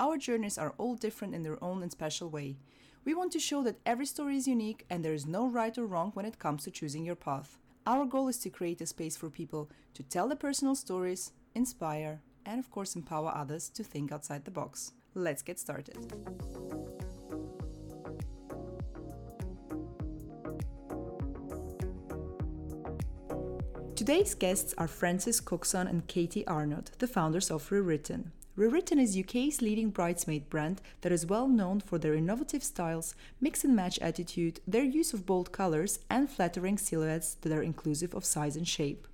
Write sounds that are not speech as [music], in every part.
Our journeys are all different in their own and special way. We want to show that every story is unique and there is no right or wrong when it comes to choosing your path. Our goal is to create a space for people to tell their personal stories, inspire, and of course empower others to think outside the box. Let's get started. Today's guests are Frances Cookson and Katie Arnott, the founders of Rewritten. Rewritten is UK's leading bridesmaid brand that is well known for their innovative styles, mix and match attitude, their use of bold colors, and flattering silhouettes that are inclusive of size and shape.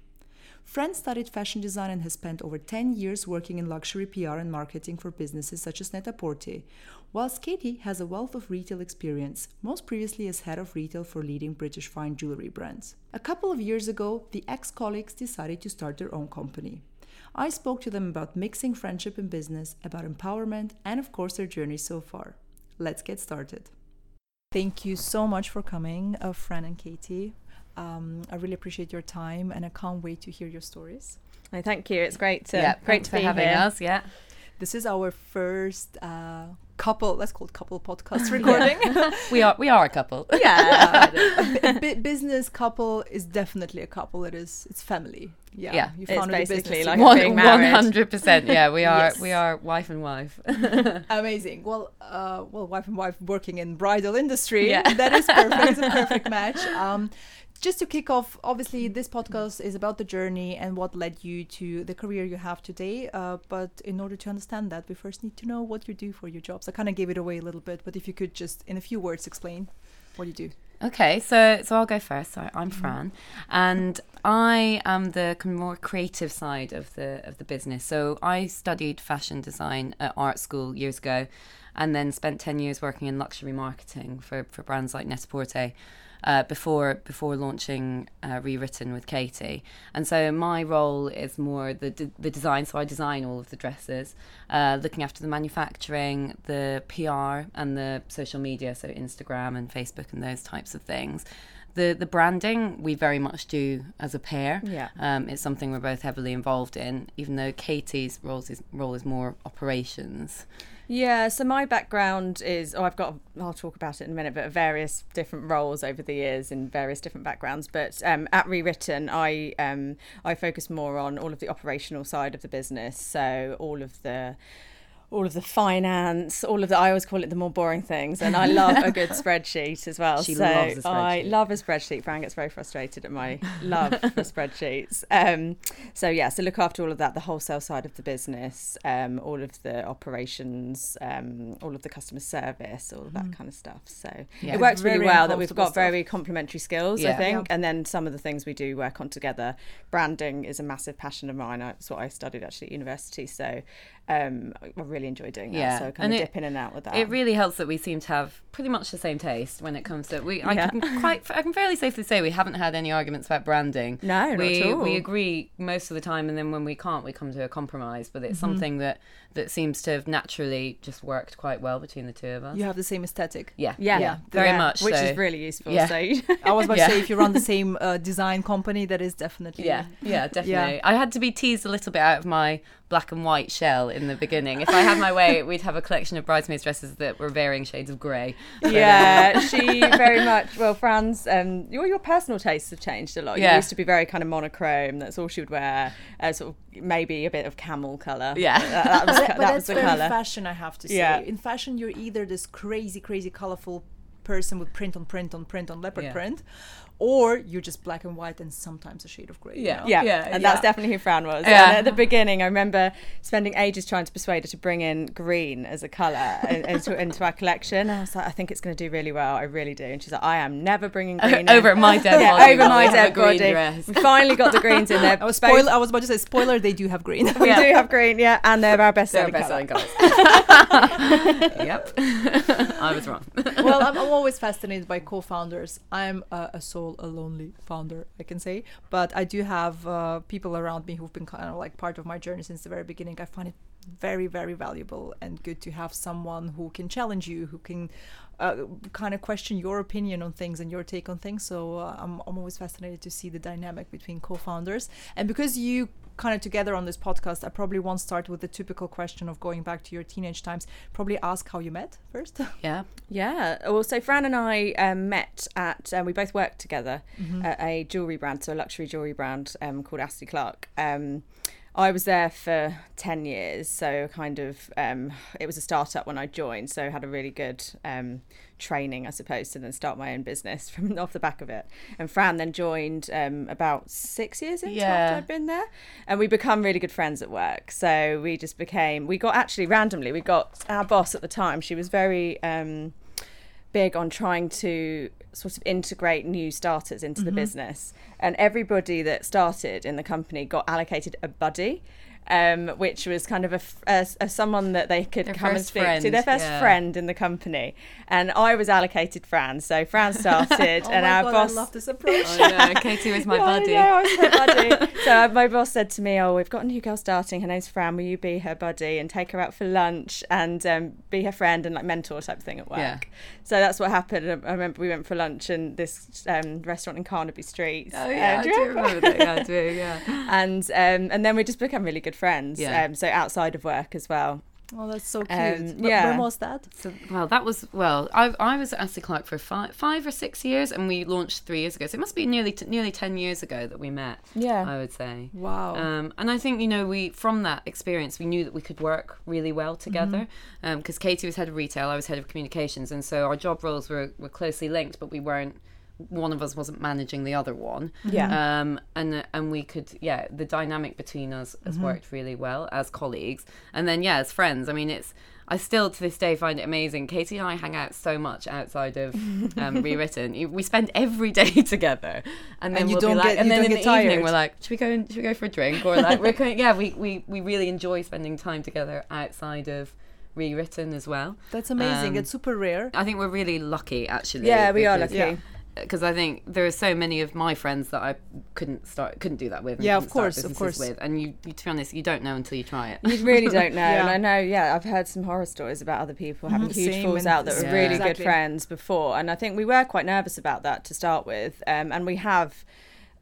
Fran studied fashion design and has spent over 10 years working in luxury PR and marketing for businesses such as Net-a-Porter, whilst Katie has a wealth of retail experience, most previously as head of retail for leading British fine jewelry brands. A couple of years ago, the ex colleagues decided to start their own company. I spoke to them about mixing friendship and business, about empowerment, and of course, their journey so far. Let's get started. Thank you so much for coming, uh, Fran and Katie. Um, I really appreciate your time, and I can't wait to hear your stories. No, thank you. It's great to yeah, great to for be having here. us. Yeah, This is our first uh, couple. Let's call it couple podcast [laughs] [laughs] recording. we are we are a couple. [laughs] Yeah, a business couple is definitely a couple. It is. It's family. Yeah, Yeah, you it's founded a basically business like being married. hundred percent. Yeah, we are Yes. we are wife and wife. Amazing. Well, uh, well, wife and wife working in bridal industry. Yeah. that is perfect. it's a perfect match. Um, just to kick off, obviously, this podcast is about the journey and what led you to the career you have today. Uh, but in order to understand that, we first need to know what you do for your jobs. I kind of gave it away a little bit, but if you could just, in a few words, explain what you do. Okay, so so I'll go first. So I'm Fran, and I am the kind of more creative side of the of the business. So I studied fashion design at art school years ago, and then spent ten years working in luxury marketing for for brands like Net-a-Porter. Uh, before before launching uh, rewritten with Katie, and so my role is more the d- the design. So I design all of the dresses, uh, looking after the manufacturing, the PR, and the social media, so Instagram and Facebook and those types of things. The the branding we very much do as a pair. Yeah. Um, it's something we're both heavily involved in, even though Katie's role is role is more operations. Yeah. So my background is oh, I've got I'll talk about it in a minute, but various different roles over the years in various different backgrounds. But um, at Rewritten, I um, I focus more on all of the operational side of the business. So all of the all of the finance, all of the I always call it the more boring things, and I love a good [laughs] spreadsheet as well. She so loves a I spreadsheet. I love a spreadsheet. Fran gets very frustrated at my love for [laughs] spreadsheets. Um, so yeah, so look after all of that, the wholesale side of the business, um, all of the operations, um, all of the customer service, all of that kind of stuff. So Yeah. it works really Very well that we've got very complementary skills, I think, Yeah. and then some of the things we do work on together. Branding is a massive passion of mine. It's what I studied actually at university, so um, I really enjoy doing that. Yeah, So kind and of it- dip in and out with that. It really helps that we seem to have pretty much the same taste when it comes to we. I Yeah. can quite I can fairly safely say we haven't had any arguments about branding. No, not at all. we agree most of the time, and then when we can't, we come to a compromise. But it's something that that seems to have naturally just worked quite well between the two of us. You have the same aesthetic. Yeah, yeah, Yeah, very yeah, much. which so. is really useful. Yeah. So [laughs] I was about Yeah. to say, if you run the same uh, design company, that is definitely. Yeah, yeah, definitely. I had to be teased a little bit out of my black and white shell in the beginning. If I had my way, we'd have a collection of bridesmaids dresses that were varying shades of grey. yeah, [laughs] she very much. Well, Franz, um, your your personal tastes have changed a lot. You Yeah. used to be very kind of monochrome. That's all she would wear. Uh, sort of maybe a bit of camel color. Yeah. that, that [laughs] that but was that's the very color. fashion, I have to say. Yeah. In fashion, you're either this crazy, crazy, colorful person with print on print on print on leopard Yeah. print, or you're just black and white and sometimes a shade of grey. you Yeah. know? Yeah, Yeah, and yeah. that's definitely who Fran was. Yeah. And at the beginning, I remember spending ages trying to persuade her to bring in green as a colour into, [laughs] into our collection. And I was like, I think it's going to do really well. I really do. And she's like, I am never bringing [laughs] green in. over my dead yeah, body. over we my have a dead green body. dress. We finally got the greens in there. [laughs] I was Both- spoil- I was about to say spoiler. They do have green. We Yeah. do have green, yeah, and they're our best They're selling best-selling colours. yep, I was wrong. well, I'm, I'm always fascinated by co-founders. I'm a, a sole, a lonely founder, I can say. But I do have uh, people around me who've been kind of like part of my journey since the very beginning. I find it very, very valuable and good to have someone who can challenge you, who can uh, kind of question your opinion on things and your take on things. So uh, I'm, I'm always fascinated to see the dynamic between co-founders. And because you kind of together on this podcast, I probably won't start with the typical question of going back to your teenage times. Probably ask how you met first. [laughs] Yeah, Yeah. Well, so Fran and I um, met at, um, we both worked together at a jewellery brand, so a luxury jewellery brand um, called Astley Clarke. Um, I was there for 10 years, so kind of, um, it was a startup when I joined, so had a really good um, training, I suppose, to then start my own business [laughs] from off the back of it. And Fran then joined um, about six years into Yeah. after I'd been there, and we become really good friends at work. So we just became, we got actually randomly, we got our boss at the time, she was very, um, big on trying to sort of integrate new starters into the mm-hmm. business. And everybody that started in the company got allocated a buddy. Um, which was kind of a, f- a- a someone that they could Their come and first speak to, their first yeah. friend in the company. And I was allocated Fran, so Fran [laughs] started, Oh and my our God, boss I love this [laughs] approach. I know. Katie was my [laughs] yeah, I buddy. know, I was her buddy. so uh, my boss said to me, "Oh, we've got a new girl starting. Her name's Fran. Will you be her buddy and take her out for lunch and um, be her friend and like mentor type thing at work?" Yeah. So that's what happened. I remember we went for lunch in this um, restaurant in Carnaby Street. Oh Uh, yeah, I do do remember? remember that. Yeah, I do. Yeah. And um, and then we just became really good friends. Yeah. Um, so outside of work as well. Oh, that's so cute. Um, yeah. When was that? So, well, that was well. I I was at Astley Clarke for five, five or six years, and we launched three years ago. So it must be nearly t- nearly ten years ago that we met. Yeah. I would say. Wow. Um, and I think you know we from that experience we knew that we could work really well together because Katie was head of retail, I was head of communications, and so our job roles were, were closely linked, but we weren't. One of us wasn't managing the other one. Yeah. Um, and and we could yeah the dynamic between us has worked really well as colleagues, and then yeah as friends. I mean it's. I still to this day find it amazing. Katie and I hang out so much outside of um, [laughs] rewritten. We spend every day [laughs] together, and then And you we'll don't be like, get- and then in get the evening we're like, should we go? and- Should we go for a drink? Or like, we're going, yeah, we, we we really enjoy spending time together outside of rewritten as well. That's amazing. Um, it's super rare. I think we're really lucky, actually. Yeah, we are lucky. Yeah. Because I think there are so many of my friends that I couldn't start, couldn't do that with. and Yeah, of course, of course. With, and you, you, to be honest, you don't know until you try it. You really don't know. [laughs] yeah. And I know, yeah, I've heard some horror stories about other people having Mhm. huge falls out that were Yeah. really Exactly. good friends before. And I think we were quite nervous about that to start with. Um, and we have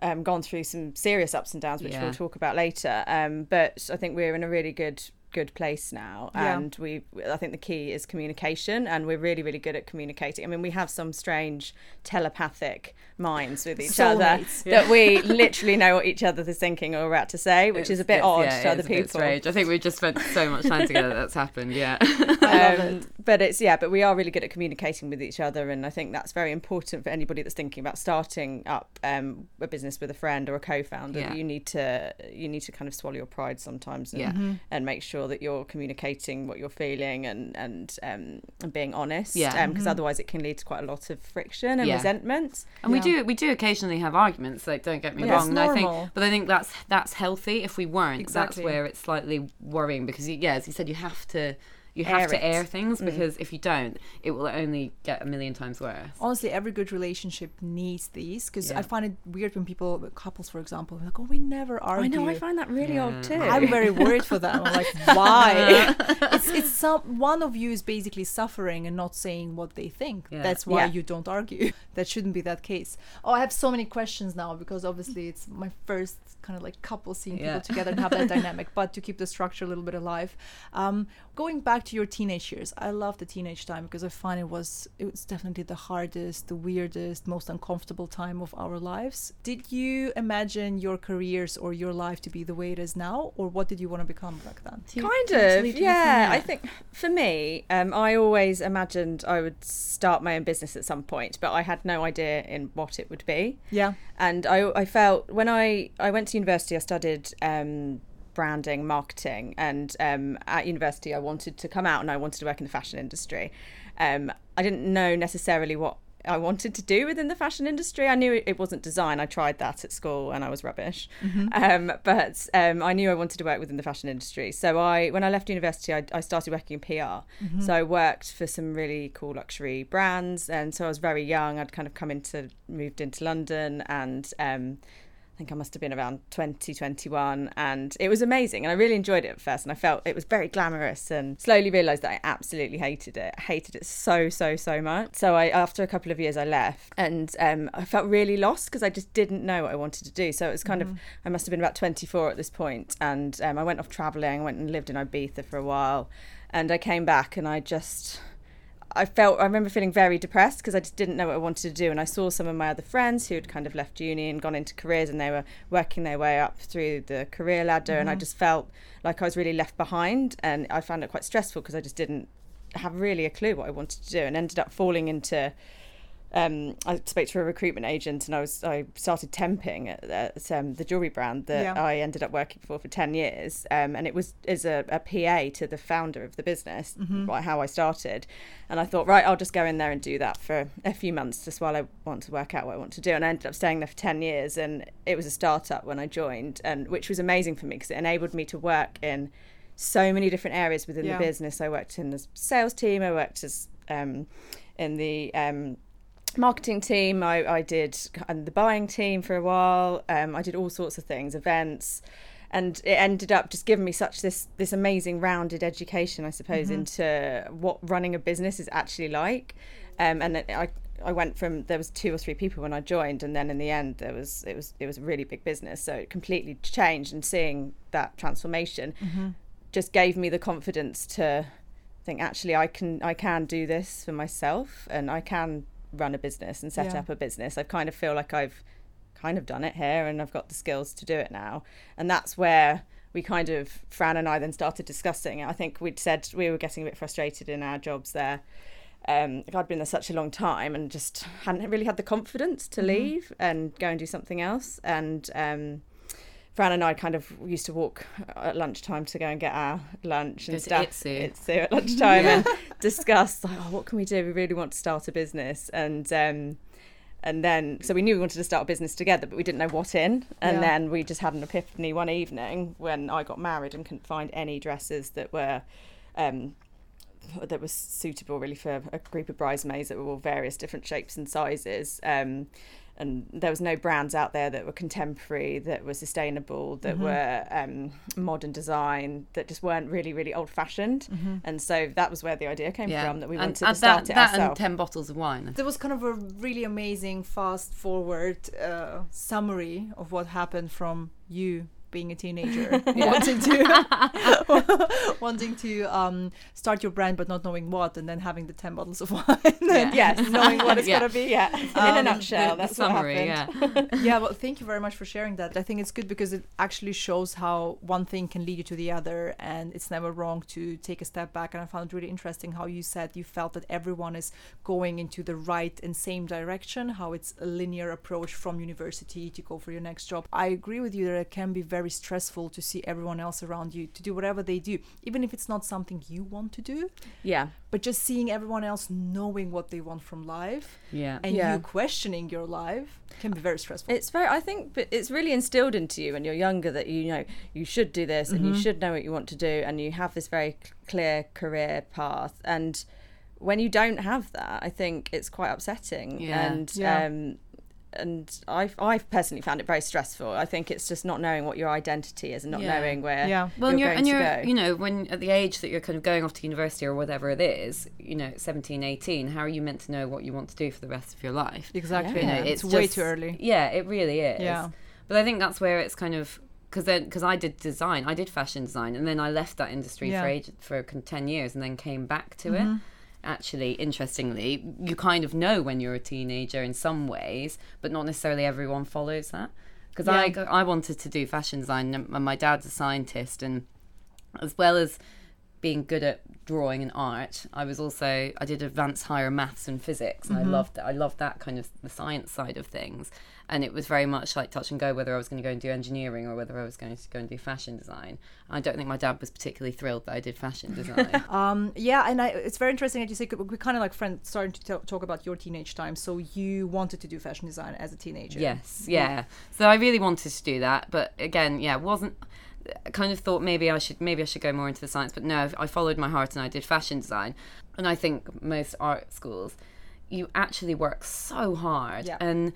um, gone through some serious ups and downs, which Yeah. we'll talk about later. Um, but I think we're in a really good good place now Yeah. and we i think the key is communication and we're really really good at communicating i mean we have some strange telepathic minds with each other Soulmates. that we literally know what each other is thinking or about to say which is a bit odd yeah, to it other is a bit people strange. I think we've just spent so much time together that's happened. Yeah. [laughs] I love Um, it. But it's yeah, but we are really good at communicating with each other, and I think that's very important for anybody that's thinking about starting up um, a business with a friend or a co-founder. Yeah. You need to you need to kind of swallow your pride sometimes, and, Yeah. Mm-hmm. and make sure that you're communicating what you're feeling and and um, and being honest. Yeah. because otherwise it can lead to quite a lot of friction and Yeah. resentment. And we Yeah. Do we do occasionally have arguments. Like don't get me Yeah, it's wrong. and I think, but I think that's that's healthy. If we weren't, Exactly. that's where it's slightly worrying because you, yeah, as you said, you have to you have Air to it. air things because if you don't, it will only get a million times worse. Honestly, every good relationship needs these because Yeah. I find it weird when people, couples, for example, are like, "Oh, we never argue." I know I find that really Yeah. odd too. I'm very worried for them. I'm like, [laughs] why? [laughs] [laughs] it's it's some one of you is basically suffering and not saying what they think. Yeah. That's why Yeah. you don't argue. That shouldn't be that case. Oh, I have so many questions now because obviously it's my first kind of like couple seeing Yeah. people together and have that dynamic. But to keep the structure a little bit alive, um, going back back to your teenage years. I love the teenage time because I find it was it was definitely the hardest, the weirdest, most uncomfortable time of our lives. Did you imagine your careers or your life to be the way it is now, or what did you want to become back then? kind of yeah i think for me um, i always imagined i would start my own business at some point but i had no idea in what it would be Yeah. and i, I felt when i i went to university i studied um, branding marketing and um, at university i wanted to come out and i wanted to work in the fashion industry um, i didn't know necessarily what I wanted to do within the fashion industry. I knew it wasn't design. I tried that at school and I was rubbish. Um, but um, I knew I wanted to work within the fashion industry. So I, when I left university, I, I started working in PR. So I worked for some really cool luxury brands, and so I was very young. I'd kind of come into, moved into London, and um, think I must have been around 2021 and it was amazing and I really enjoyed it at first and I felt it was very glamorous and slowly realized that I absolutely hated it. I hated it so so so much. So I after a couple of years I left and um, I felt really lost because I just didn't know what I wanted to do. So it was kind of I must have been about 24 at this point and um, I went off traveling went and lived in Ibiza for a while and I came back and I just I felt I remember feeling very depressed because I just didn't know what I wanted to do and I saw some of my other friends who had kind of left uni and gone into careers and they were working their way up through the career ladder and I mm-hmm. just felt like I was really left behind and I found it quite stressful because I just didn't have really a clue what I wanted to do and ended up falling into um, I spoke to a recruitment agent and I was I started temping at, at um, the jewelry brand that Yeah. I ended up working for for 10 years. Um, and it was as a, a PA to the founder of the business right, how I started. And I thought right I'll just go in there and do that for a few months just while I want to work out what I want to do. And I ended up staying there for 10 years and it was a startup when I joined and which was amazing for me because it enabled me to work in so many different areas within Yeah. the business. I worked in the sales team I worked as um, in the um, marketing team. I, I did and the buying team for a while. Um, I did all sorts of things, events, and it ended up just giving me such this this amazing rounded education, I suppose, into what running a business is actually like. Um, and it- I I went from there was two or three people when I joined, and then in the end there was it was it was a really big business, so it completely changed. And seeing that transformation just gave me the confidence to think actually I can I can do this for myself and I can run a business and set Yeah. up a business. I kind of feel like I've kind of done it here and I've got the skills to do it now. And that's where we kind of Fran and I then started discussing it. I think we'd said we were getting a bit frustrated in our jobs there. Um, I'd been there such a long time and just hadn't really had the confidence to leave and go and do something else. And um, Fran and I kind of used to walk at lunchtime to go and get our lunch and to stuff. Itsu. Itsu at lunchtime and [laughs] discuss like, oh, what can we do? We really want to start a business, and um, and then so we knew we wanted to start a business together, but we didn't know what in. And Yeah. then we just had an epiphany one evening when I got married and couldn't find any dresses that were. Um, that was suitable really for a group of bridesmaids that were all various different shapes and sizes. Um, and there was no brands out there that were contemporary, that were sustainable, that Mm-hmm. were um, modern design, that just weren't really, really old fashioned. And so that was where the idea came from that we and, wanted and to start that, it that and 10 bottles of wine. There was kind of a really amazing fast forward uh, summary of what happened from you being a teenager [laughs] [laughs] wanting to [laughs] wanting to um, start your brand but not knowing what and then having the 10 bottles of wine and yes, knowing what it's Yeah. going to be. Yeah, in Um, a nutshell, the, that's the summary, what happened. yeah. yeah well thank you very much for sharing that i think it's good because it actually shows how one thing can lead you to the other and it's never wrong to take a step back and i found it really interesting how you said you felt that everyone is going into the right and same direction how it's a linear approach from university to go for your next job i agree with you that it can be very stressful to see everyone else around you to do whatever they do even if it's not something you want to do Yeah, but just seeing everyone else knowing what they want from life Yeah. and Yeah. you questioning your life can be very stressful It's very. I think, but it's really instilled into you when you're younger that you know you should do this and Mm-hmm. you should know what you want to do, and you have this very c- clear career path. And when you don't have that, I think it's quite upsetting. Yeah. And Yeah. um, and I I personally found it very stressful. I think it's just not knowing what your identity is and not Yeah. knowing where Yeah. Well, you're, and you're, going and you're, go. you know, when at the age that you're kind of going off to university or whatever it is, you know, 17, 18, how are you meant to know what you want to do for the rest of your life? Exactly. You know, Yeah. it's, it's, way just- too early. Yeah, it really is. Yeah. But I think that's where it's kind of because then because I did design, I did fashion design, and then I left that industry Yeah. for age, for ten years, and then came back to Mm-hmm. it. Actually, interestingly, you kind of know when you're a teenager in some ways, but not necessarily everyone follows that. Because I Yeah. I wanted to do fashion design, and my dad's a scientist, and as well as being good at drawing and art, I was also I did advanced higher maths and physics, and I mm-hmm. loved I loved that kind of the science side of things. And it was very much like touch and go whether I was going to go and do engineering or whether I was going to go and do fashion design. I don't think my dad was particularly thrilled that I did fashion design. [laughs] Um, yeah, and I, it's very interesting that you say we're kind of like friends starting to t- talk about your teenage time. So you wanted to do fashion design as a teenager. Yes, yeah. So I really wanted to do that, but again, yeah, wasn't. I kind of thought maybe I should maybe I should go more into the science, but no, I followed my heart and I did fashion design. And I think most art schools, you actually work so hard, Yeah. and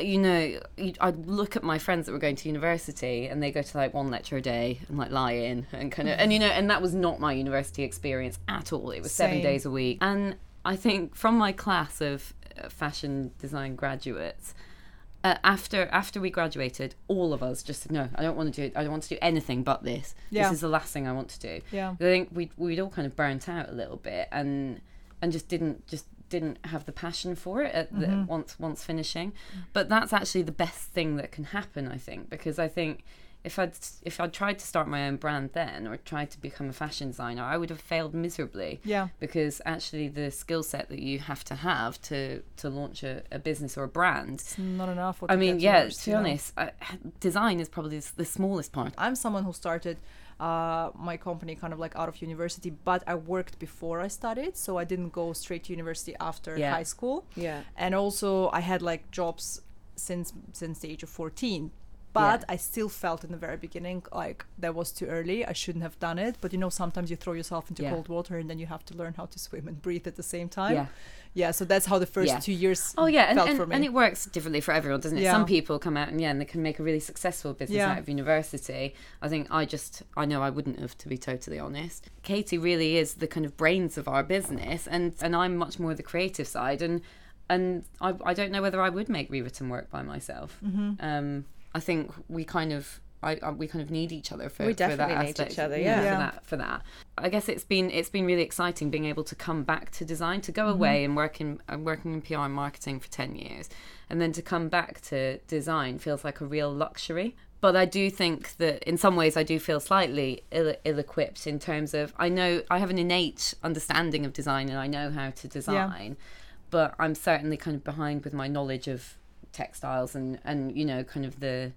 you know, you, I look at my friends that were going to university, and they go to like one lecture a day and like lie in and kind of, and you know, and that was not my university experience at all. It was seven days a week, and I think from my class of uh, fashion design graduates uh, after after we graduated, all of us just said, "No, I don't want to do it. I don't want to do anything but this. Yeah. This is the last thing I want to do." Yeah. I think we we'd all kind of burnt out a little bit, and and just didn't just didn't have the passion for it at the, Mm-hmm. once once finishing. But that's actually the best thing that can happen, I think, because I think. If I'd if I'd tried to start my own brand then, or tried to become a fashion designer, I would have failed miserably Yeah. because actually the skill set that you have to have to to launch a, a business or a brand It's not enough. I mean, yeah, to be honest, I, design is probably the smallest part. I'm someone who started uh, my company kind of like out of university, but I worked before I studied, so I didn't go straight to university after Yeah. high school. Yeah. and also I had like jobs since since the age of 14 but Yeah. I still felt in the very beginning like that was too early. I shouldn't have done it. But you know, sometimes you throw yourself into Yeah. cold water and then you have to learn how to swim and breathe at the same time. Yeah. Yeah. So that's how the first Yeah. two years Oh yeah, and, felt and, for me. and it works differently for everyone, doesn't it? Some people come out and yeah, and they can make a really successful business out of university. I think I just I know I wouldn't have to be totally honest. Katie really is the kind of brains of our business, and and I'm much more the creative side, and and I I don't know whether I would make rewritten work by myself. Mm-hmm. Um, I think we kind of. I, I, we kind of need each other for, We for that definitely need aspect, each other, you know, yeah. for that for that. I guess it's been it's been really exciting being able to come back to design, to go away and work in uh, working in PR and marketing for ten years, and then to come back to design feels like a real luxury. But I do think that in some ways I do feel slightly ill, ill-equipped in terms of I know I have an innate understanding of design and I know how to design, but I'm certainly kind of behind with my knowledge of textiles and and you know kind of the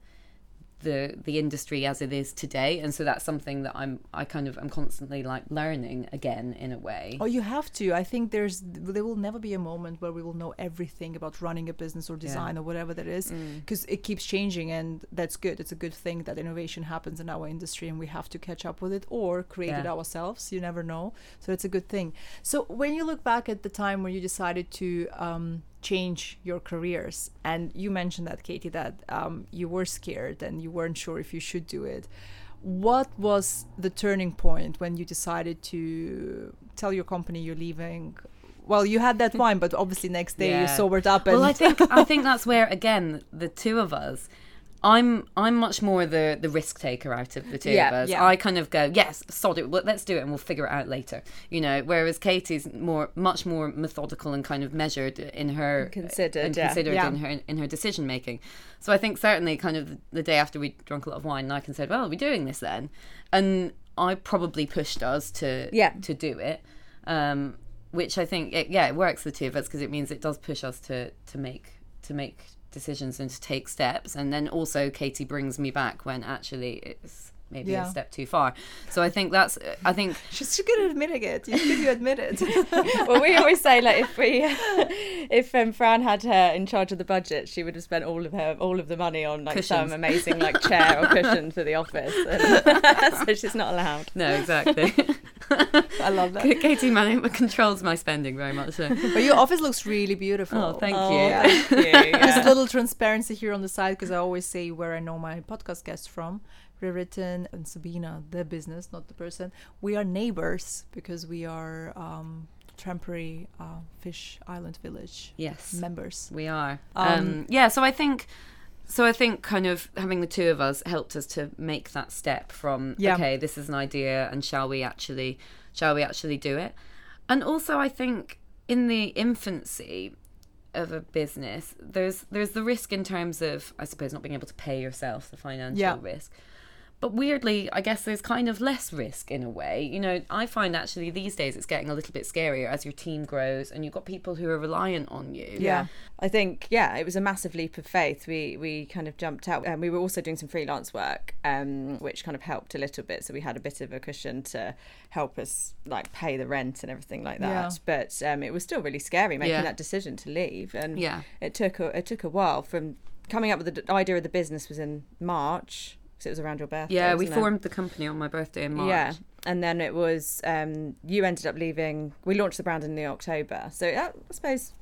the the industry as it is today and so that's something that i'm i kind of i'm constantly like learning again in a way Oh, you have to. I think there's there will never be a moment where we will know everything about running a business or design or whatever that is, because it keeps changing, and that's good. It's a good thing that innovation happens in our industry, and we have to catch up with it or create it ourselves. You never know, so it's a good thing. So when you look back at the time when you decided to um, change your careers, and you mentioned that Katie, that um, you were scared and you weren't sure if you should do it. What was the turning point when you decided to tell your company you're leaving? Well you had that [laughs] wine but obviously next day you sobered up and well i think i think [laughs] that's where again the two of us I'm I'm much more the the risk taker out of the two Yeah, of us. yeah. I kind of go, yes, sod it, well, let's do it, and we'll figure it out later. You know, whereas Katie's more much more methodical and kind of measured in her Considered, and yeah. considered in her in her decision making. So I think certainly kind of the day after we drunk a lot of wine, Nike said, "Well, are we doing this then?" And I probably pushed us to Yeah. to do it. Um, which I think, it, yeah, it works the two of us because it means it does push us to to make to make decisions and to take steps. And then also Katie brings me back when actually it's maybe Yeah. a step too far. So I think that's I think [laughs] she's good at admitting it you good you admit it well, we always say like if we, [laughs] if um, Fran had her in charge of the budget, she would have spent all of her all of the money on like some amazing like chair or cushion for the office. [laughs] so she's not allowed. no, exactly. I love that Katie man controls my spending very much. So. [laughs] but your office looks really beautiful Oh, thank Oh, you. thank [laughs] you. Just a little transparency here on the side because I always say where I know my podcast guests from. Rewritten and Sabina, the business, not the person. We are neighbors because we are um, temporary uh, Fish Island Village Yes. members. We are. Um, Um, yeah, so I think so I think kind of having the two of us helped us to make that step from Yeah. okay, this is an idea, and shall we actually, shall we actually do it? And also, I think in the infancy of a business, there's there's the risk in terms of I suppose not being able to pay yourself, the financial Yeah. risk. But weirdly, I guess there's kind of less risk in a way. You know, I find actually these days it's getting a little bit scarier as your team grows and you've got people who are reliant on you. Yeah. I think yeah, it was a massive leap of faith. We we kind of jumped out, and we were also doing some freelance work, um, which kind of helped a little bit. So we had a bit of a cushion to help us like pay the rent and everything like that. Yeah. But um, it was still really scary making Yeah. that decision to leave, and Yeah. it took a, it took a while from coming up with the idea of the business was in March because it was around your birthday. Yeah, we wasn't it? formed the company on my birthday in March. Yeah, and then it was um, you ended up leaving. We launched the brand in the October, so I suppose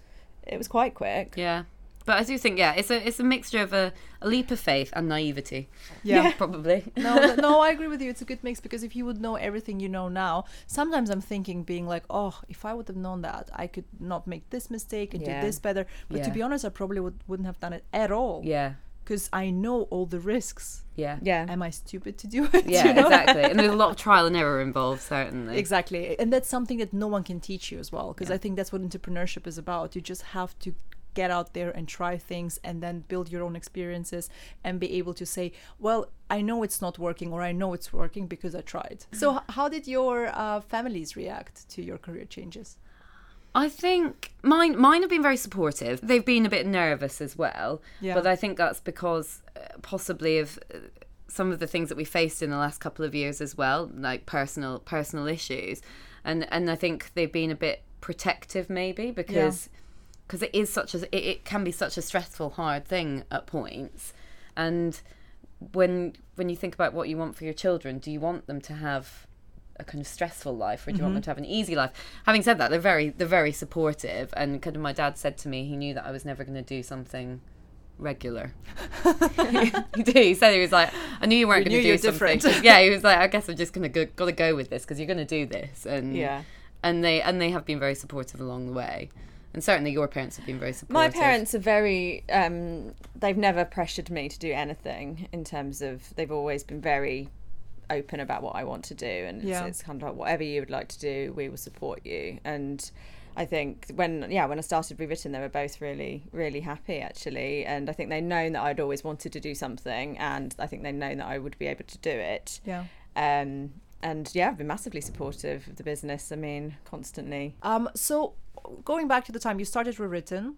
it was quite quick. Yeah. But I do think, yeah, it's a it's a mixture of a, a leap of faith and naivety. Yeah. [laughs] probably. [laughs] no, no, I agree with you. It's a good mix because if you would know everything you know now, sometimes I'm thinking, being like, oh, if I would have known that, I could not make this mistake and Yeah. do this better. But to be honest, I probably would, wouldn't have done it at all. Yeah, Because I know all the risks. yeah, Yeah, Am I stupid to do [laughs] it? yeah, you know? exactly. And there's a lot of trial and error involved, certainly. Exactly. And that's something that no one can teach you as well. Because Yeah. I think that's what entrepreneurship is about. You just have to get out there and try things and then build your own experiences and be able to say, well, I know it's not working or I know it's working because I tried. So, h- how did your uh, families react to your career changes? I think mine mine have been very supportive. They've been a bit nervous as well, Yeah. but I think that's because uh, possibly of uh, some of the things that we faced in the last couple of years as well, like personal personal issues, and and I think they've been a bit protective maybe because because it is such a it, it can be such a stressful hard thing at points, and when when you think about what you want for your children, do you want them to have a kind of stressful life or do you want them to have an easy life having said that they're very they're very supportive and kind of my dad said to me he knew that i was never going to do something regular [laughs] [laughs] he did he said he was like i knew you weren't going to do something different. [laughs] yeah he was like i guess i'm just going to go gotta go with this because you're going to do this and yeah. and they and they have been very supportive along the way and certainly your parents have been very supportive My parents are very. Um, they've never pressured me to do anything in terms of. They've always been very open about what I want to do, and Yeah. it's, it's kind of like whatever you would like to do, we will support you. And I think when yeah when I started rewritten, they were both really really happy actually, and I think they've known that I'd always wanted to do something, and I think they've known that I would be able to do it. Yeah. Um, and yeah, I've been massively supportive of the business. I mean, constantly. Um, so, going back to the time you started Rewritten,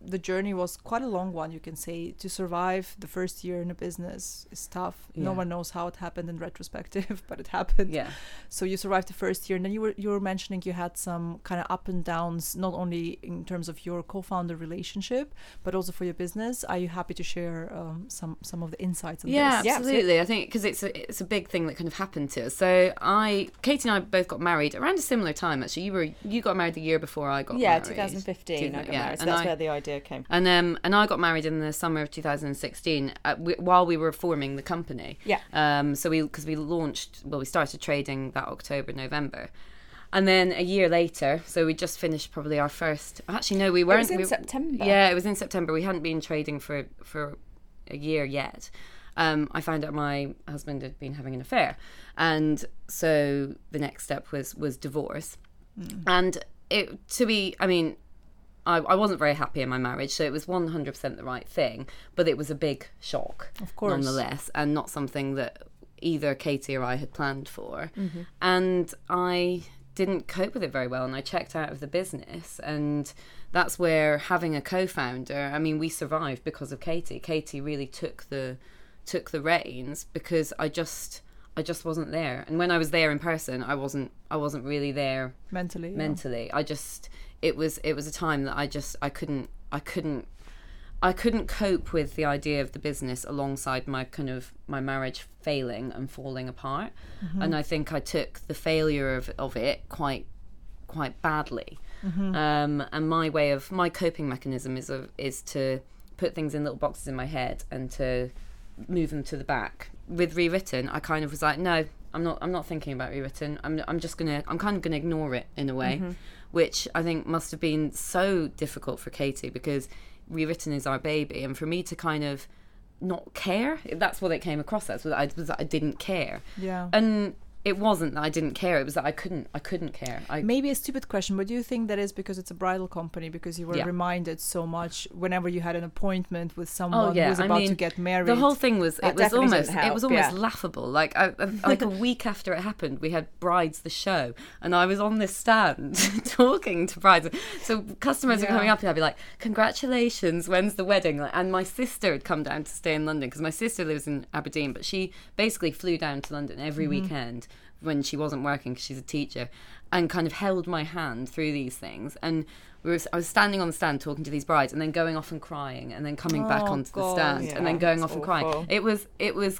the journey was quite a long one, you can say. To survive the first year in a business is tough. No one knows how it happened in retrospective, [laughs] but it happened. yeah So you survived the first year, and then you were you were mentioning you had some kind of up and downs, not only in terms of your co-founder relationship, but also for your business. Are you happy to share um, some some of the insights on Yeah, this? Yeah, absolutely. I think because it's a, it's a big thing that kind of happened to us. So I, Katie and I both got married around a similar time. Actually, you were you got married the year before I got yeah, married. 2015 I got Yeah, married. So and that's I- where the idea came. And um and I got married in the summer of 2016 uh, w- while we were forming the company. Yeah. Um. So we because we launched well we started trading that October November. And then a year later, so we just finished probably our first. Actually, no, we weren't. It was in we- September. Yeah, it was in September. We hadn't been trading for for a year yet. Um, I found out my husband had been having an affair, and so the next step was was divorce. And it to be, I mean, I, I wasn't very happy in my marriage, so it was one hundred percent the right thing. But it was a big shock, Of course. nonetheless, and not something that either Katie or I had planned for. Mm-hmm. And I didn't cope with it very well, and I checked out of the business. And that's where having a co-founder. I mean, we survived because of Katie. Katie really took the took the reins because I just I just wasn't there. And when I was there in person, I wasn't I wasn't really there mentally. yeah. mentally. I just it was it was a time that I just I couldn't I couldn't I couldn't cope with the idea of the business alongside my kind of my marriage failing and falling apart. And I think I took the failure of, of it quite quite badly. Um, and my way of my coping mechanism is of, is to put things in little boxes in my head and to move them to the back. With rewritten, I kind of was like, no, I'm not. I'm not thinking about rewritten. I'm. I'm just gonna. I'm kind of gonna ignore it in a way, mm-hmm. which I think must have been so difficult for Katie because rewritten is our baby, and for me to kind of not care. That's what it came across as. Was I was that I didn't care. Yeah. And it wasn't that I didn't care. It was that I couldn't. I couldn't care. I Maybe a stupid question, but do you think that is because it's a bridal company? Because you were Yeah. reminded so much whenever you had an appointment with someone Oh yeah, who was I about mean, to get married. The whole thing was it was almost it was almost yeah. laughable. Like I, [laughs] like a week after it happened, we had brides the show, and I was on this stand [laughs] talking to brides. So customers were Yeah. coming up, and I'd be like, "Congratulations, when's the wedding?" Like, and my sister had come down to stay in London because my sister lives in Aberdeen, but she basically flew down to London every Mm-hmm. weekend when she wasn't working because she's a teacher, and kind of held my hand through these things and. We were, I was standing on the stand talking to these brides, and then going off and crying, and then coming back Oh, onto the God. stand, and then going off and crying. It was it was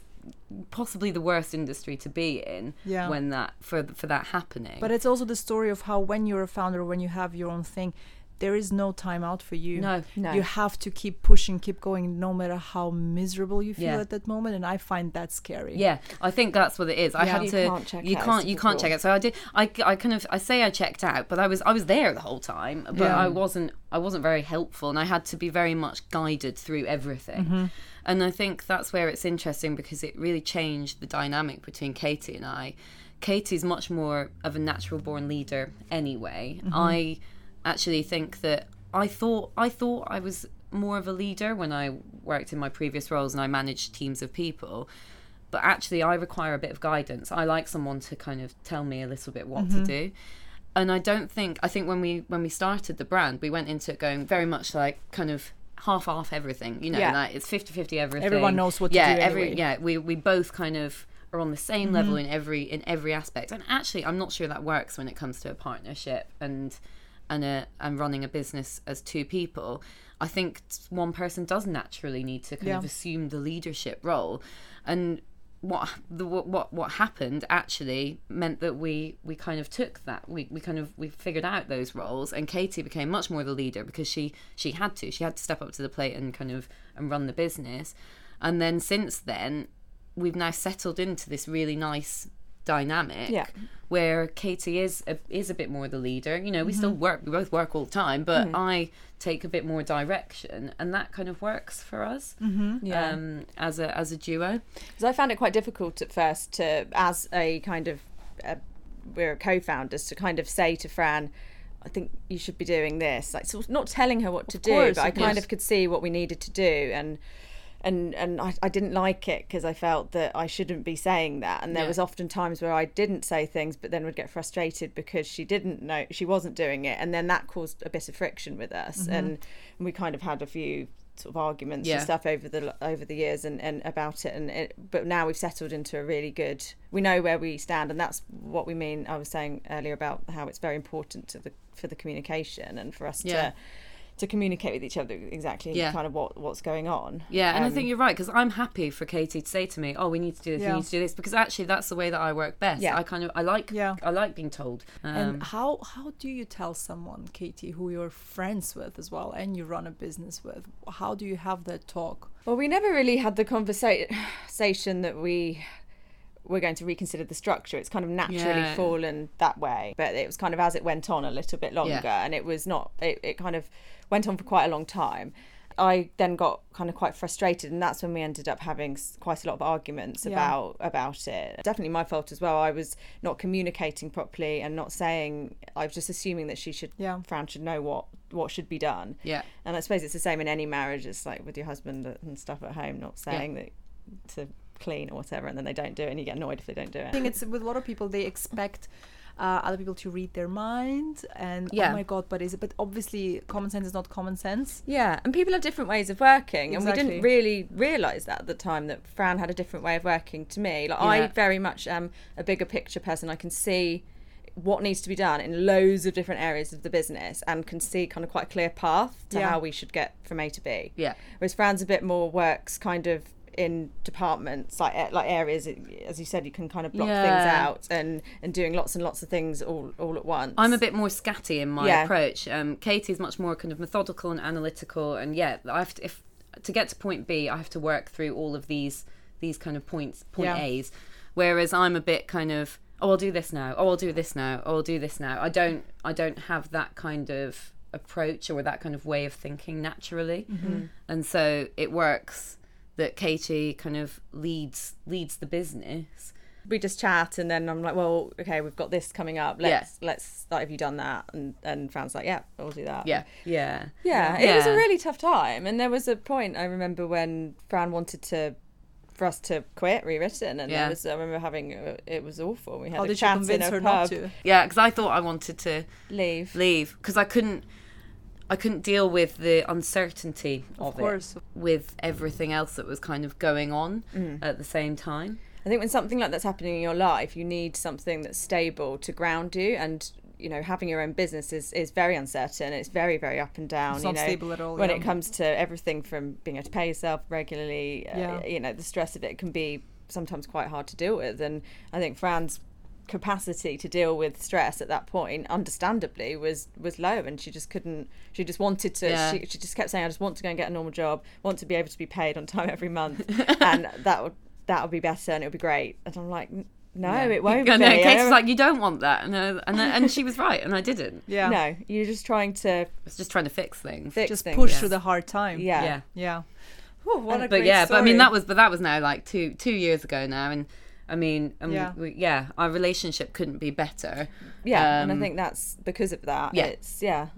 possibly the worst industry to be in Yeah. when that for for that happening. But it's also the story of how when you're a founder, when you have your own thing, there is no time out for you. no, No. You have to keep pushing, keep going, no matter how miserable you feel Yeah. at that moment. And I find that scary. yeah, I think that's what it is. I had You to. can't check you out can't. You can't check it. So I did. I, I kind of. I say I checked out, but I was. I was there the whole time. But Yeah. I wasn't. I wasn't very helpful, and I had to be very much guided through everything. Mm-hmm. And I think that's where it's interesting because it really changed the dynamic between Katie and I. Katie's much more of a natural born leader anyway. Mm-hmm. I actually think that I thought I thought I was more of a leader when I worked in my previous roles and I managed teams of people. But actually I require a bit of guidance. I like someone to kind of tell me a little bit what Mm-hmm. to do. And I don't think I think when we when we started the brand, we went into it going very much like kind of half off everything. You know, Yeah. like it's 50-50 everything. Everyone knows what to yeah, do every anyway. yeah, we we both kind of are on the same level in every in every aspect. And actually, I'm not sure that works when it comes to a partnership and and a and running a business as two people. I think one person does naturally need to kind of assume the leadership role, and what the what what what happened actually meant that we we kind of took that we, we kind of we figured out those roles and Katie became much more the leader because she she had to. She had to step up to the plate and kind of and run the business. And then since then we've now settled into this really nice dynamic Yeah. where Katie is a, is a bit more the leader you know we still work we both work all the time but I take a bit more direction and that kind of works for us Yeah. um as a as a duo Because I found it quite difficult at first to, as a kind of, uh, we're co-founders, to kind of say to Fran, I think you should be doing this. Like, sort of not telling her what to do, course, but I kind course. of could see what we needed to do, and and and I, I didn't like it because I felt that I shouldn't be saying that. And there Yeah. was often times where I didn't say things, but then would get frustrated because she didn't know she wasn't doing it, and then that caused a bit of friction with us, mm-hmm. and we kind of had a few sort of arguments Yeah. and stuff over the over the years and, and about it and it, but now we've settled into a really good we know where we stand and that's what we mean I was saying earlier about how it's very important to the for the communication and for us Yeah. to to communicate with each other exactly Yeah. kind of what what's going on Yeah, and I Um, think you're right because I'm happy for Katie to say to me, "Oh, we need to do this. Yeah. We need to do this," because actually that's the way that I work best. Yeah. I kind of I like Yeah. I like being told. Um, And how how do you tell someone, Katie, who you're friends with as well, and you run a business with? How do you have that talk? Well, we never really had the conversation [sighs] that we were going to reconsider the structure. It's kind of naturally Yeah. fallen that way, but it was kind of as it went on a little bit longer, and it was not. It, it kind of went on for quite a long time. I then got kind of quite frustrated, and that's when we ended up having quite a lot of arguments Yeah. about about it. Definitely my fault as well. I was not communicating properly and not saying. I was just assuming that she should, Yeah. Fran should know what what should be done. yeah, And I suppose it's the same in any marriage. It's like with your husband and stuff at home, not saying that to clean or whatever, and then they don't do it, and you get annoyed if they don't do it. I think it's with a lot of people they expect uh, other people to read their mind, and Yeah. oh my god, but is it? But obviously, common sense is not common sense. Yeah, and people have different ways of working, and we didn't really realise that at the time that Fran had a different way of working to me. Like I very much am a bigger picture person. I can see what needs to be done in loads of different areas of the business and can see kind of quite a clear path to Yeah. how we should get from A to B. yeah, Whereas Fran's a bit more works kind of in departments like like areas as you said you can kind of block things out and and doing lots and lots of things all all at once I'm a bit more scatty in my Yeah. approach. Um, Katie's much more kind of methodical and analytical, and yeah, I have to, if to get to point B, I have to work through all of these these kind of points, point Yeah. A's. Whereas I'm a bit kind of, oh, I'll do this now. Oh, I'll do this now. Oh, I'll do this now. I don't, I don't have that kind of approach or that kind of way of thinking naturally, Mm-hmm. and so it works that Katie kind of leads leads the business. we just chat and then I'm like, well, okay, we've got this coming up. Let's let's start. Have you done that? And and Fran's like, yeah, we'll do that. Yeah, yeah, Yeah, it was a really tough time, and there was a point I remember when Fran wanted to for us to quit rewritten, and Yeah. there was I remember having a, it was awful. We had How a did chat in convince a her pub. not to? yeah. Because I thought I wanted to leave. leave because I couldn't. I couldn't deal with the uncertainty of, Of course. it, with everything else that was kind of going on Mm. at the same time. I think when something like that's happening in your life, you need something that's stable to ground you, and you know having your own business is, is very uncertain. It's very very up and down. It's you not know, stable at all, when yeah. it comes to everything from being able to pay yourself regularly. Uh, you know the stress of it can be sometimes quite hard to deal with, and I think Fran's capacity to deal with stress at that point understandably was was low and she just couldn't she just wanted to Yeah. she, she just kept saying i just want to go and get a normal job want to be able to be paid on time every month [laughs] and that would that would be better and it would be great and i'm like "N- no it [laughs] won't I be know, I like, you don't want that, and uh, and and she was right, and I didn't. [laughs] Yeah. no you're just trying to I was just trying to fix things. fix Just things. push yeah. through the hard time. yeah yeah. Yeah. Oh, what a but great yeah, but I mean that was but that was now like two two years ago now, and I mean, and Yeah. we, yeah, our relationship couldn't be better. yeah and i Um, think that's because of that yeah. it's yeah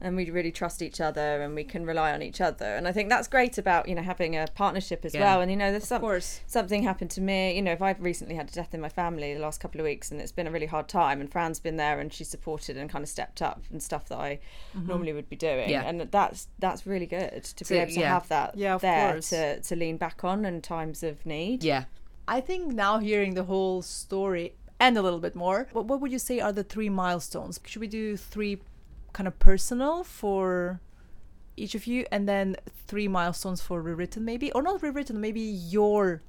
and we really trust each other and we can rely on each other and i think that's great about you know having a partnership as Yeah. well and you know there's some, something happened to me you know if i've recently had a death in my family the last couple of weeks and it's been a really hard time and fran's been there and she's supported and kind of stepped up and stuff that i normally would be doing Yeah. and that's that's really good to be able to yeah. have that Yeah, there course. to, to lean back on in times of need Yeah. I think now hearing the whole story and a little bit more, what, what would you say are the three milestones? Should we do three kind of personal for each of you and then three milestones for rewritten maybe? Or not rewritten, maybe your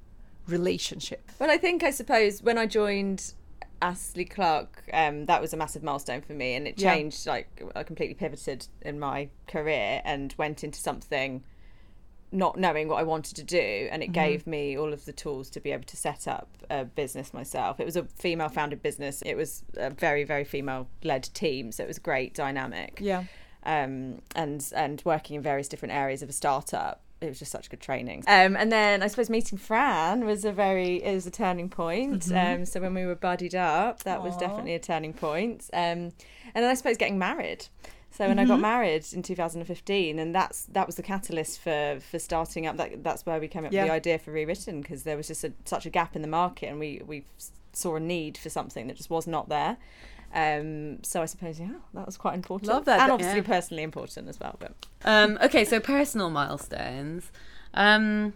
relationship. Well, I think I suppose when I joined Astley Clarke, um, that was a massive milestone for me, and it Yeah. changed. Like I completely pivoted in my career and went into something not knowing what I wanted to do, and it gave me all of the tools to be able to set up a business myself. It was a female-founded business. It was a very, very female-led team, so it was a great dynamic Yeah. um, and and working in various different areas of a startup. It was just such good training. Um, and then I suppose meeting Fran was a very is a turning point. Um, so when we were buddied up, that was definitely a turning point. Um, and then I suppose getting married. So when I got married in 2015, and that's that was the catalyst for for starting up. That that's where we came up Yeah. with the idea for rewritten because there was just a, such a gap in the market, and we we saw a need for something that just was not there. Um, so I suppose yeah, that was quite important. Love that. and obviously Yeah. personally important as well. But Um, okay, so personal milestones. Um,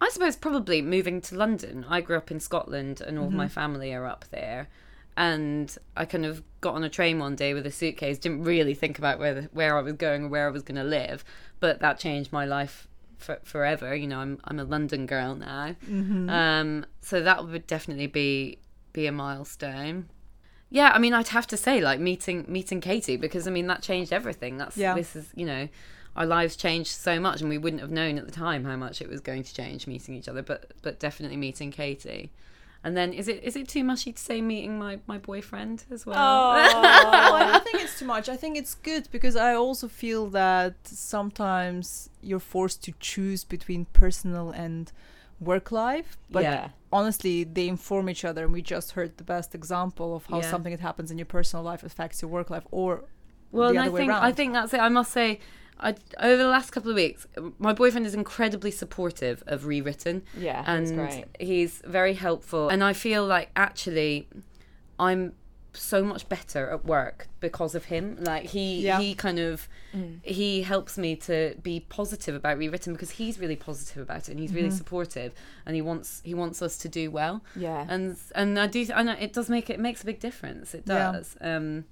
I suppose probably moving to London. I grew up in Scotland, and all of my family are up there. And I kind of got on a train one day with a suitcase. Didn't really think about where the, where I was going or where I was going to live, but that changed my life for, forever. You know, I'm I'm a London girl now. Um, so that would definitely be be a milestone. Yeah, I mean, I'd have to say like meeting meeting Katie because I mean that changed everything. That's Yeah. this is you know our lives changed so much and we wouldn't have known at the time how much it was going to change meeting each other. But but definitely meeting Katie. And then is it is it too mushy to say meeting my my boyfriend as well? Oh, I don't [laughs] think it's too much. I think it's good because I also feel that sometimes you're forced to choose between personal and work life. But yeah, honestly, they inform each other, and we just heard the best example of how Yeah. something that happens in your personal life affects your work life, or Well, the other I way think I think that's it. I must say, I over the last couple of weeks, my boyfriend is incredibly supportive of rewritten. yeah, and he's very helpful. And i feel like actually i'm so much better at work because of him. Like he Yeah. he kind of he helps me to be positive about rewritten because he's really positive about it and he's really supportive and he wants he wants us to do well. Yeah, and and i do and it does make it makes a big difference. It Yeah. does. Um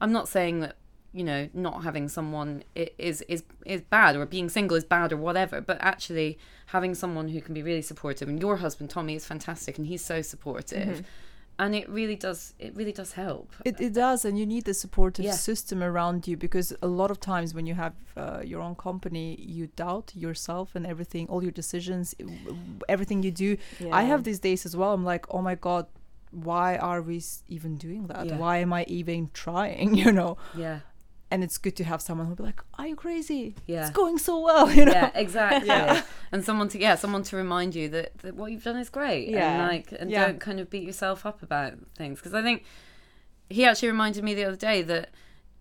i'm not saying that you know not having someone is is is bad or being single is bad or whatever but actually having someone who can be really supportive and your husband tommy is fantastic and he's so supportive and it really does it really does help It, it does, and you need a supportive Yeah. system around you because a lot of times when you have uh, your own company, you doubt yourself and everything, all your decisions, everything you do. I have these days as well. I'm like, oh my god, why are we even doing that? Yeah. Why am I even trying? [laughs] You know. yeah and it's good to have someone who'll be like, "Are you crazy? Yeah. it's going so well." [laughs] You know. yeah, exactly. Yeah. And someone to yeah, someone to remind you that, that what you've done is great. Yeah. And like and Yeah. don't kind of beat yourself up about things because I think he actually reminded me the other day that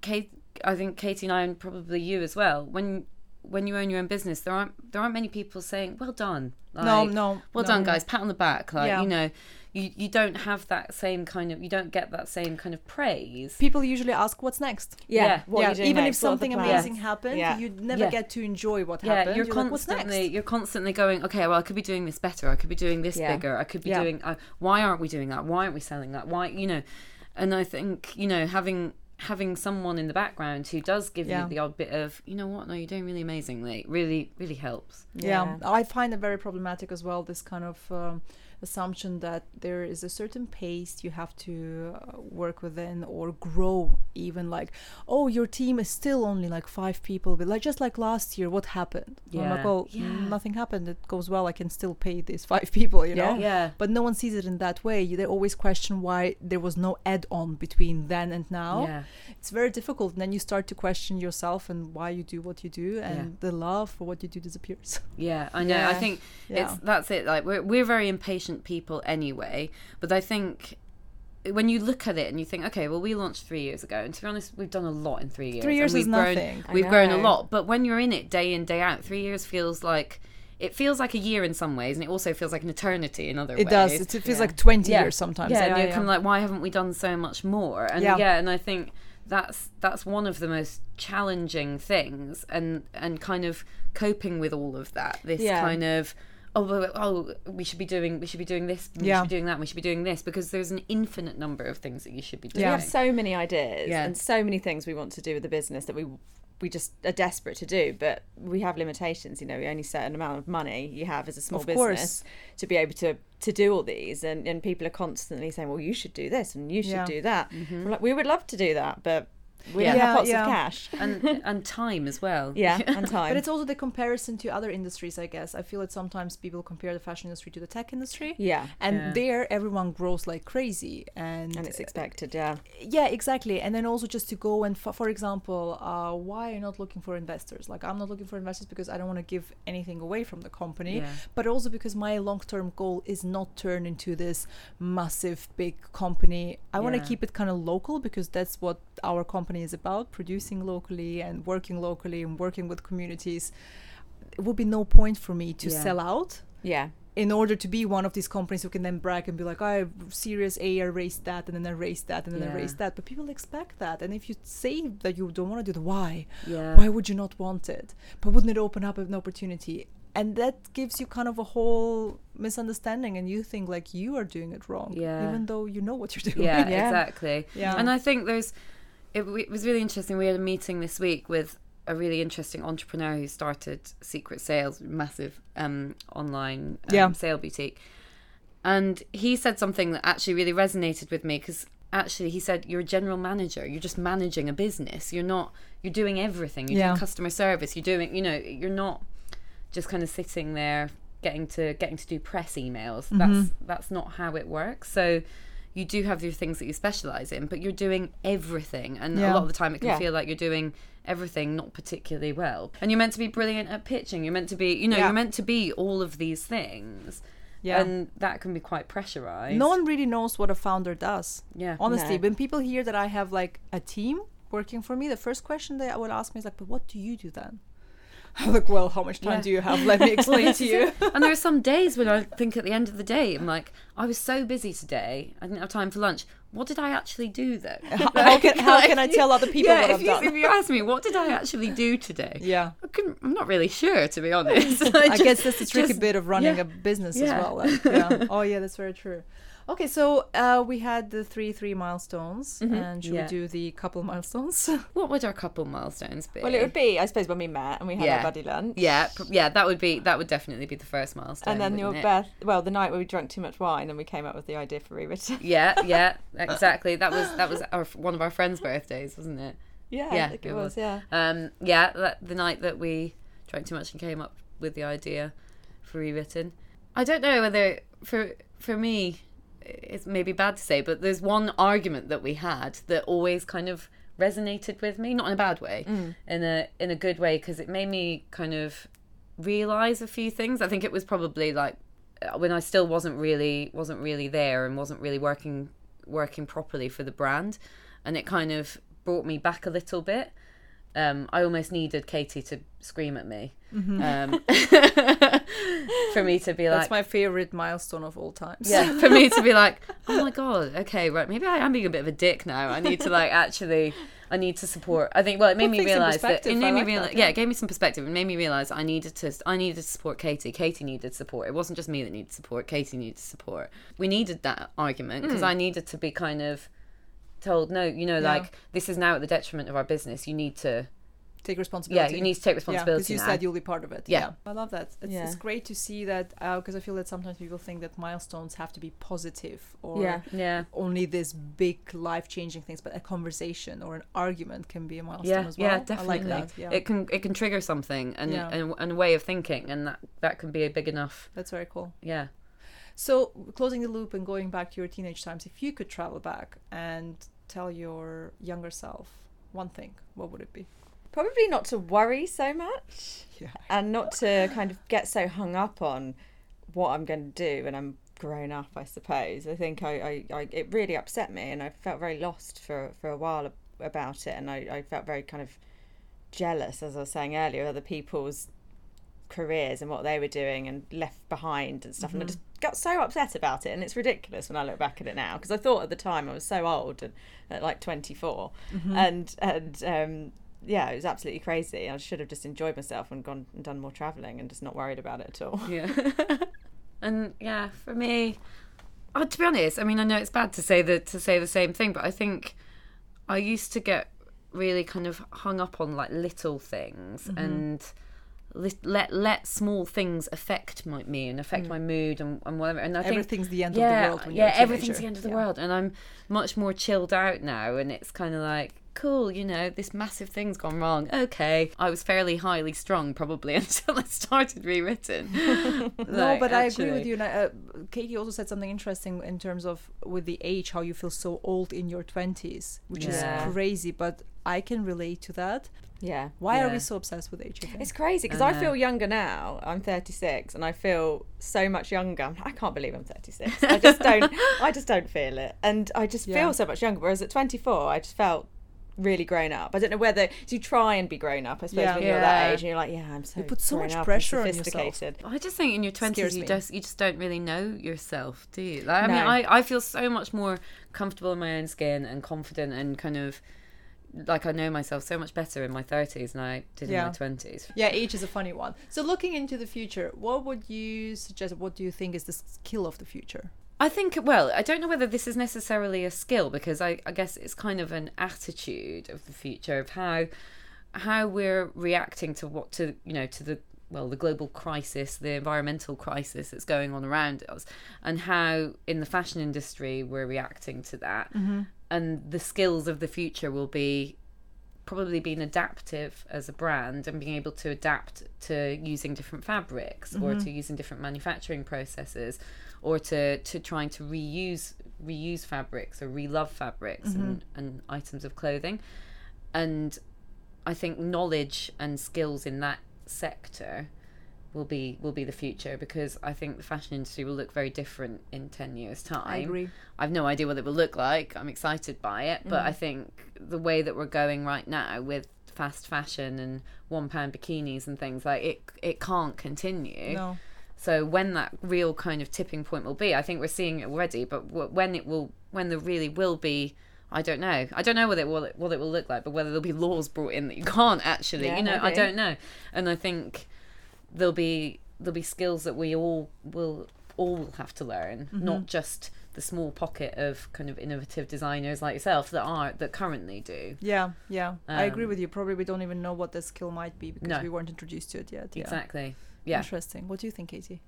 Kate I think Katie and I and probably you as well when when you own your own business there aren't there aren't many people saying well done No, no, well no, done no. guys pat on the back like Yeah. you know you you don't have that same kind of you don't get that same kind of praise People usually ask, "What's next?" Yeah. What are yeah, you doing even next? if What are the something plans? amazing happened, Yeah. you never Yeah. get to enjoy what yeah, happened. you're like, "What's constantly next?" you're constantly going. Okay, well, I could be doing this better. I could be doing this Yeah. bigger. I could be Yeah. doing. Uh, why aren't we doing that? Why aren't we selling that? Why, you know? And I think you know having having someone in the background who does give Yeah. you the odd bit of, you know what? No, you're doing really amazingly. Really, really helps. yeah. I find it very problematic as well. This kind of um, assumption that there is a certain pace you have to uh, work within or grow. Even like, oh, your team is still only like five people, but like just like last year, what happened? I'm like, Yeah. well, Yeah. nothing happened. It goes well. I can still pay these [laughs] five people, you know. Yeah. But no one sees it in that way. They always question why there was no add-on between then and now. Yeah. It's very difficult. And then you start to question yourself and why you do what you do, and the love for what you do disappears. Yeah, I [laughs] know. I think Yeah. it's that's it. Like we're we're very impatient people anyway, but I think when you look at it and you think, okay, well, we launched three years ago, and to be honest, we've done a lot in three years. Three years and is we've grown, nothing. We've grown a lot, but when you're in it day in day out, three years feels like it feels like a year in some ways, and it also feels like an eternity in other ways. It does. It, it feels Yeah. like 20 Yeah. years sometimes. Yeah, and you're kind of like, why haven't we done so much more? And Yeah. and I think that's that's one of the most challenging things, and and kind of coping with all of that. This kind of oh well, oh we should be doing we should be doing this, we Yeah. should be doing that, we should be doing this because there's an infinite number of things that you should be doing. Yeah. We have so many ideas Yeah. and so many things we want to do with the business that we we just are desperate to do, but we have limitations. You know, we only certain amount of money you have as a small Of business course. to be able to to do all these, and and people are constantly saying, well, you should do this and you should Yeah. do that. Mm-hmm. We're like, we would love to do that, but we Yeah. don't have Yeah, pots yeah. of cash. [laughs] and and time as well. Yeah, [laughs] and time. But it's also the comparison to other industries, I guess. I feel that sometimes people compare the fashion industry to the tech industry. yeah, And Yeah. there, everyone grows like crazy. And, and it's expected. Yeah, yeah, exactly. And then also just to go and, for, for example, uh, why are you not looking for investors? Like, I'm not looking for investors because I don't want to give anything away from the company, Yeah. but also because my long term goal is not turn into this massive, big company. I want to keep it kind of local because that's what our company is about producing locally and working locally and working with communities. It would be no point for me to Yeah. sell out yeah, in order to be one of these companies who can then brag and be like, oh, I Series A, I raised that, and then I raised that, and then I Yeah. raised that. But people expect that. And if you say that you don't want to do the why, Yeah. why would you not want it? But wouldn't it open up an opportunity? And that gives you kind of a whole misunderstanding, and you think like you are doing it wrong, Yeah. even though you know what you're [laughs] doing. Yeah, Yeah. exactly. Yeah. And I think there's, it, it was really interesting. We had a meeting this week with a really interesting entrepreneur who started Secret Sales, massive um, online um, Yeah. sale boutique. And he said something that actually really resonated with me because actually he said, You're a general manager, you're just managing a business. You're not, you're doing everything. You're Yeah. doing customer service, you're doing, you know, you're not just kind of sitting there getting to getting to do press emails Mm-hmm. that's that's not how it works so you do have your things that you specialize in but you're doing everything and Yeah. a lot of the time it can Yeah. feel like you're doing everything not particularly well and you're meant to be brilliant at pitching you're meant to be you know Yeah. you're meant to be all of these things Yeah. and that can be quite pressurized no one really knows what a founder does. yeah Honestly, No. when people hear that I have like a team working for me, the first question they would ask me is like, "But what do you do then?" [laughs] I'm like, "Well, how much time Yeah. do you have? Let me explain to [laughs] you." and there are some [laughs] days when I think at the end of the day, I'm like, I was so busy today, I didn't have time for lunch. What did I actually do though? how, how can how can I tell other people yeah, what if I've you, done? if you ask me, what did I actually do today? Yeah. I couldn't, I'm not really sure, to be honest. I just- guess that's the tricky just- bit of running yeah. a business as well. like, yeah. Oh yeah, that's very true. Okay, so uh, we had the three three milestones, and should Yeah. we do the couple milestones? [laughs] What would our couple milestones be? well, it would be, I suppose, when we met and we had Yeah. our buddy lunch. Yeah, yeah, that would be that would definitely be the first milestone. And then your wouldn't it? Beth, well, the night where we drank too much wine and we came up with the idea for rewritten. Yeah, [laughs] yeah, exactly. That was that was our one of our friends' birthdays, wasn't it? Yeah, Yeah, I think it it was. was. Yeah, Um, yeah, that, the night that we drank too much and came up with the idea for rewritten. I don't know whether for for me it's maybe bad to say, but there's one argument that we had that always kind of resonated with me, not in a bad way, in a in a good way because it made me kind of realize a few things. I think it was probably like uh, when I still wasn't really wasn't really there and wasn't really working working properly for the brand, and it kind of brought me back a little bit. Um, I almost needed Katie to scream at me um, [laughs] [laughs] for me to be like, That's my favorite milestone of all times. yeah, [laughs] for me to be like, oh my god, okay, right, maybe I am being a bit of a dick now. I need to like actually, I need to support. I think well, it made me realize that it made me realize, that, yeah. yeah. it gave me some perspective. It made me realize I needed to, I needed to support Katie. Katie needed support. It wasn't just me that needed support. Katie needed support. We needed that argument because I needed to be kind of told, no, you know. Yeah. like this is now at the detriment of our business. You need to, Take responsibility. yeah, you need to take Yeah, responsibility. because you now. said you'll be part of it. Yeah. I love that. It's, Yeah. it's great to see that uh, because I feel that sometimes people think that milestones have to be positive or Yeah. yeah. only this big life changing things, but a conversation or an argument can be a milestone yeah, as well. yeah, definitely. I like that. Yeah, It can it can trigger something and, Yeah. and and a way of thinking, and that that can be a big enough. that's very cool. Yeah. So, closing the loop and going back to your teenage times, if you could travel back and tell your younger self one thing, what would it be? Probably not to worry so much [laughs] Yeah. and not to kind of get so hung up on what I'm going to do when I'm grown up. I suppose I think I, I, I it really upset me, and I felt very lost for for a while about it, and I, I felt very kind of jealous, as I was saying earlier, other people's careers and what they were doing and left behind and stuff, and I mm-hmm. just got so upset about it, and it's ridiculous when I look back at it now because I thought at the time I was so old and at like 24, mm-hmm. and and um, yeah, it was absolutely crazy. I should have just enjoyed myself and gone and done more traveling and just not worried about it at all. Yeah. [laughs] and yeah, for me, oh, to be honest, I mean, I know it's bad to say the to say the same thing, but I think I used to get really kind of hung up on like little things mm-hmm. and let, let let small things affect my, me and affect my mood and, and whatever. And I think Everything's the end yeah, of the world when yeah, everything's the end of the Yeah. world, and I'm much more chilled out now, and it's kind of like cool, you know, this massive thing's gone wrong. Okay, I was fairly highly strung probably [laughs] until I started rewritten. [laughs] [laughs] no, Like, but I agree with you. And uh, Katie also said something interesting in terms of with the age, how you feel so old in your twenties, which Yeah. is crazy. But I can relate to that. Yeah. Why are we so obsessed with age? It's crazy because I I, feel younger now. I'm 36 and I feel so much younger. I'm- I can't believe I'm 36. I just [laughs] don't. I just don't feel it, and I just Yeah. feel so much younger. Whereas at 24, I just felt really grown up. I don't know whether so you try and be grown up. I suppose Yeah. when you're that age and you're like, yeah, I'm so. You put so grown much up pressure on yourself. sophisticated. I just think in your twenties you just you just don't really know yourself, do you? Like, I mean, I, I feel so much more comfortable in my own skin and confident and kind of like I know myself so much better in my thirties than I did in my twenties. Yeah, age is a funny one. So looking into the future, what would you suggest? What do you think is the skill of the future? I think, well, I don't know whether this is necessarily a skill because I, I guess it's kind of an attitude of the future of how how we're reacting to what to you know to the well the global crisis, the environmental crisis that's going on around us, and how in the fashion industry we're reacting to that, mm-hmm. And the skills of the future will be probably being adaptive as a brand and being able to adapt to using different fabrics or mm-hmm. to using different manufacturing processes or to to trying to reuse reuse fabrics or relove fabrics and, mm-hmm. and items of clothing. And I think knowledge and skills in that sector will be will be the future because I think the fashion industry will look very different in 10 years time I agree. I've no idea what it will look like. I'm excited by it, but mm. I think the way that we're going right now with fast fashion and one pound bikinis and things like it, it can't continue. No. So when that real kind of tipping point will be, I think we're seeing it already. But when it will, when there really will be, I don't know. I don't know what it will what it will look like, but whether there'll be laws brought in that you can't actually, Yeah, you know, I don't know. And I think there'll be there'll be skills that we all will all have to learn, not just the small pocket of kind of innovative designers like yourself that are that currently do. Yeah, yeah. I agree Um, with you. Probably we don't even know what the skill might be because No. we weren't introduced to it yet. Yeah. Exactly. Yeah. Interesting. What do you think, Katie?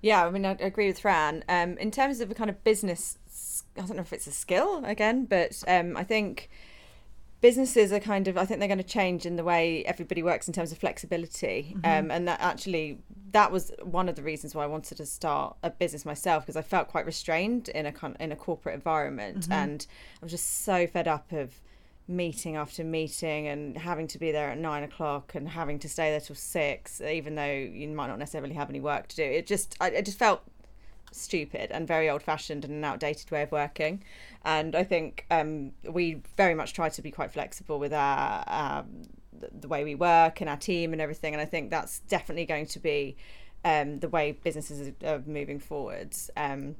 Yeah, I mean, I agree with Fran. Um, in terms of a kind of business, I don't know if it's a skill again, but um, I think businesses are kind of, I think they're going to change in the way everybody works in terms of flexibility. Um, and that actually, that was one of the reasons why I wanted to start a business myself because I felt quite restrained in a in a corporate environment, and I was just so fed up of meeting after meeting and having to be there at nine o'clock and having to stay there till six, even though you might not necessarily have any work to do. It just, I, it just felt stupid and very old fashioned and an outdated way of working. And I think um, we very much try to be quite flexible with our um, the way we work and our team and everything. And I think that's definitely going to be um, the way businesses are moving forwards. Um,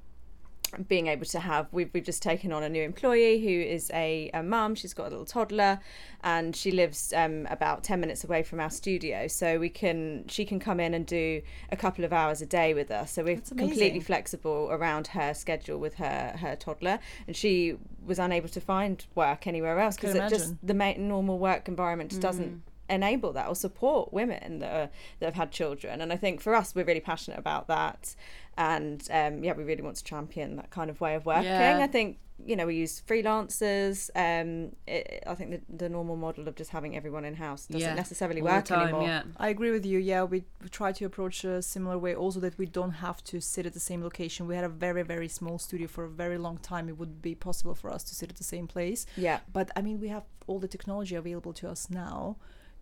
being able to have we've, we've just taken on a new employee who is a, a mum. She's got a little toddler and she lives um, about 10 minutes away from our studio. So we can she can come in and do a couple of hours a day with us. So we're completely flexible around her schedule with her her toddler. And she was unable to find work anywhere else because just the normal work environment just mm. doesn't enable that or support women that are, that have had children and I think for us we're really passionate about that and um, yeah, we really want to champion that kind of way of working. Yeah. I think you know we use freelancers. Um, it, I think the, the normal model of just having everyone in house doesn't yeah. necessarily All work time, anymore. Yeah. I agree with you. Yeah, we, we try to approach a similar way. Also, that we don't have to sit at the same location. We had a very very small studio for a very long time. It would be possible for us to sit at the same place. Yeah. But I mean, we have all the technology available to us now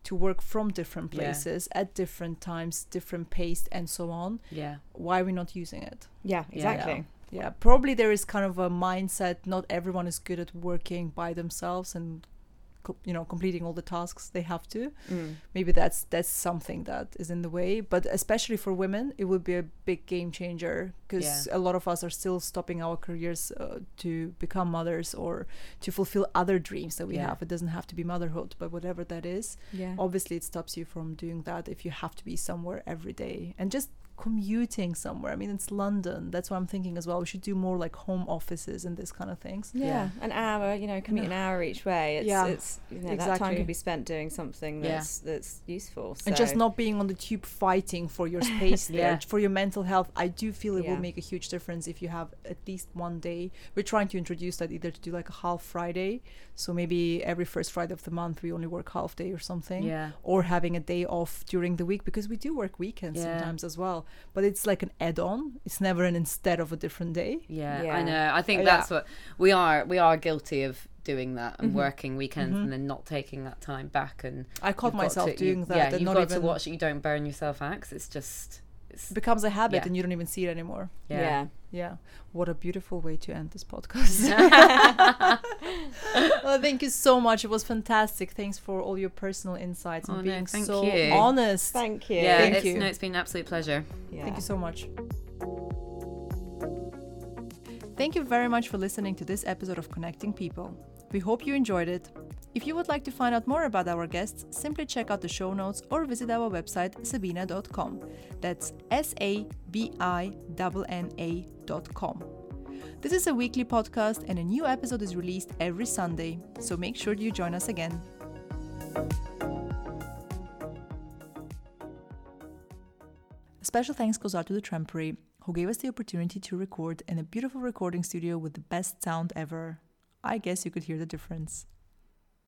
to work from different places yeah. at different times, different pace, and so on. Yeah. Why are we not using it? Yeah, exactly. Yeah. yeah. Probably there is kind of a mindset. Not everyone is good at working by themselves and you know completing all the tasks they have to mm. maybe that's that's something that is in the way but especially for women it would be a big game changer because yeah. a lot of us are still stopping our careers uh, to become mothers or to fulfill other dreams that we yeah. have it doesn't have to be motherhood but whatever that is yeah. obviously it stops you from doing that if you have to be somewhere every day and just commuting somewhere. I mean, it's London. That's what I'm thinking as well. We should do more like home offices and this kind of things. Yeah, yeah. an hour. You know, commute an hour each way. It's, yeah, it's you know, exactly. that time could be spent doing something that's yeah. that's useful. So. And just not being on the tube fighting for your space [laughs] there, yeah. for your mental health. I do feel it yeah. will make a huge difference if you have at least one day. We're trying to introduce that either to do like a half Friday, so maybe every first Friday of the month we only work half day or something. Yeah. Or having a day off during the week because we do work weekends sometimes as well but it's like an add-on. It's never an instead of a different day. Yeah, yeah. I know. I think that's yeah. what we are. We are guilty of doing that and mm-hmm. working weekends mm-hmm. and then not taking that time back. And I caught myself to, doing you, that. Yeah, you've got to watch it. You don't burn yourself out. Cause it's just it becomes a habit yeah. and you don't even see it anymore. Yeah. yeah. yeah. What a beautiful way to end this podcast. [laughs] well, thank you so much. It was fantastic. Thanks for all your personal insights oh, and oh, being no, so you. honest. Thank you. Yeah, thank it's, you. No, it's been an absolute pleasure. Yeah. Thank you so much. Thank you very much for listening to this episode of Connecting People. We hope you enjoyed it. If you would like to find out more about our guests, simply check out the show notes or visit our website sabinna.com. That's S A B I N N A.com. This is a weekly podcast and a new episode is released every Sunday, so make sure you join us again. A special thanks goes out to the Trampery, who gave us the opportunity to record in a beautiful recording studio with the best sound ever. I guess you could hear the difference.